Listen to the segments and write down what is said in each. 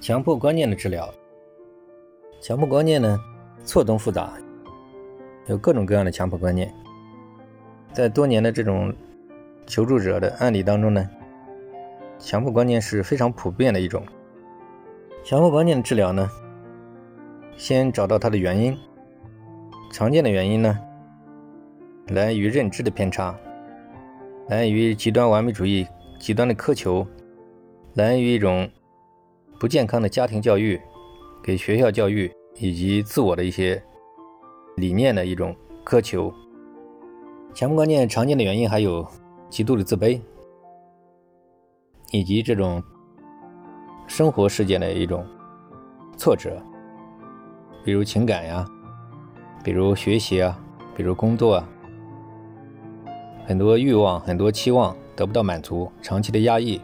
强迫观念的治疗，强迫观念呢错综复杂，有各种各样的强迫观念。在多年的这种求助者的案例当中呢，强迫观念是非常普遍的一种。强迫观念的治疗呢，先找到它的原因。常见的原因呢，来源于认知的偏差，来源于极端完美主义、极端的苛求，来源于一种。不健康的家庭教育、给学校教育以及自我的一些理念的一种苛求，强迫观念常见的原因还有极度的自卑，以及这种生活事件的一种挫折，比如情感呀，比如学习啊，比如工作啊，很多欲望、很多期望得不到满足，长期的压抑，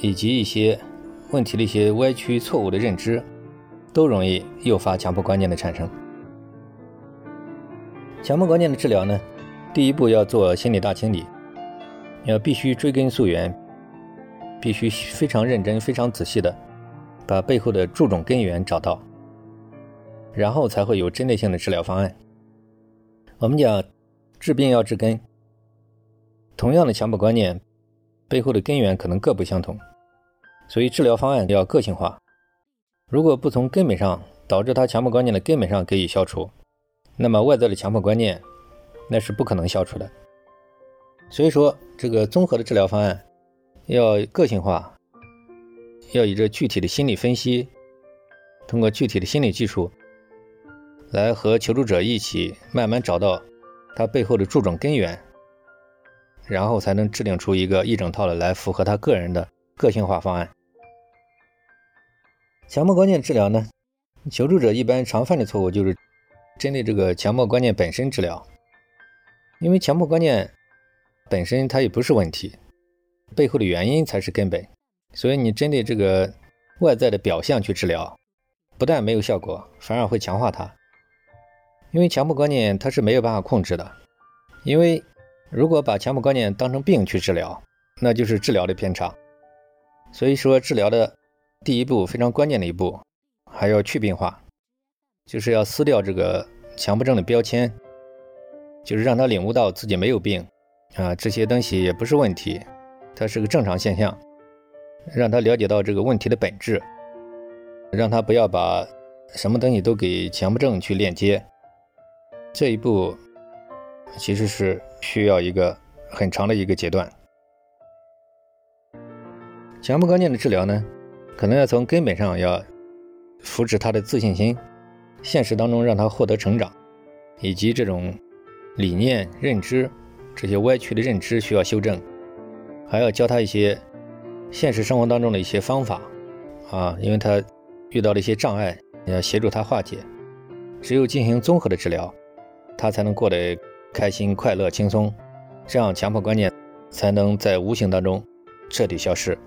以及一些。问题的一些歪曲、错误的认知，都容易诱发强迫观念的产生。强迫观念的治疗呢，第一步要做心理大清理，要必须追根溯源，必须非常认真、非常仔细的把背后的注种根源找到，然后才会有针对性的治疗方案。我们讲治病要治根，同样的强迫观念背后的根源可能各不相同。所以治疗方案要个性化。如果不从根本上导致他强迫观念的根本上给予消除，那么外在的强迫观念那是不可能消除的。所以说，这个综合的治疗方案要个性化，要以这具体的心理分析，通过具体的心理技术来和求助者一起慢慢找到他背后的注种根源，然后才能制定出一个一整套的来符合他个人的个性化方案。强迫观念治疗呢，求助者一般常犯的错误就是针对这个强迫观念本身治疗，因为强迫观念本身它也不是问题，背后的原因才是根本，所以你针对这个外在的表象去治疗，不但没有效果，反而会强化它。因为强迫观念它是没有办法控制的，因为如果把强迫观念当成病去治疗，那就是治疗的偏差。所以说治疗的。第一步非常关键的一步，还要去病化，就是要撕掉这个强迫症的标签，就是让他领悟到自己没有病啊，这些东西也不是问题，它是个正常现象，让他了解到这个问题的本质，让他不要把什么东西都给强迫症去链接。这一步其实是需要一个很长的一个阶段。强迫观念的治疗呢？可能要从根本上要扶持他的自信心，现实当中让他获得成长，以及这种理念、认知这些歪曲的认知需要修正，还要教他一些现实生活当中的一些方法啊，因为他遇到了一些障碍，你要协助他化解。只有进行综合的治疗，他才能过得开心、快乐、轻松，这样强迫观念才能在无形当中彻底消失。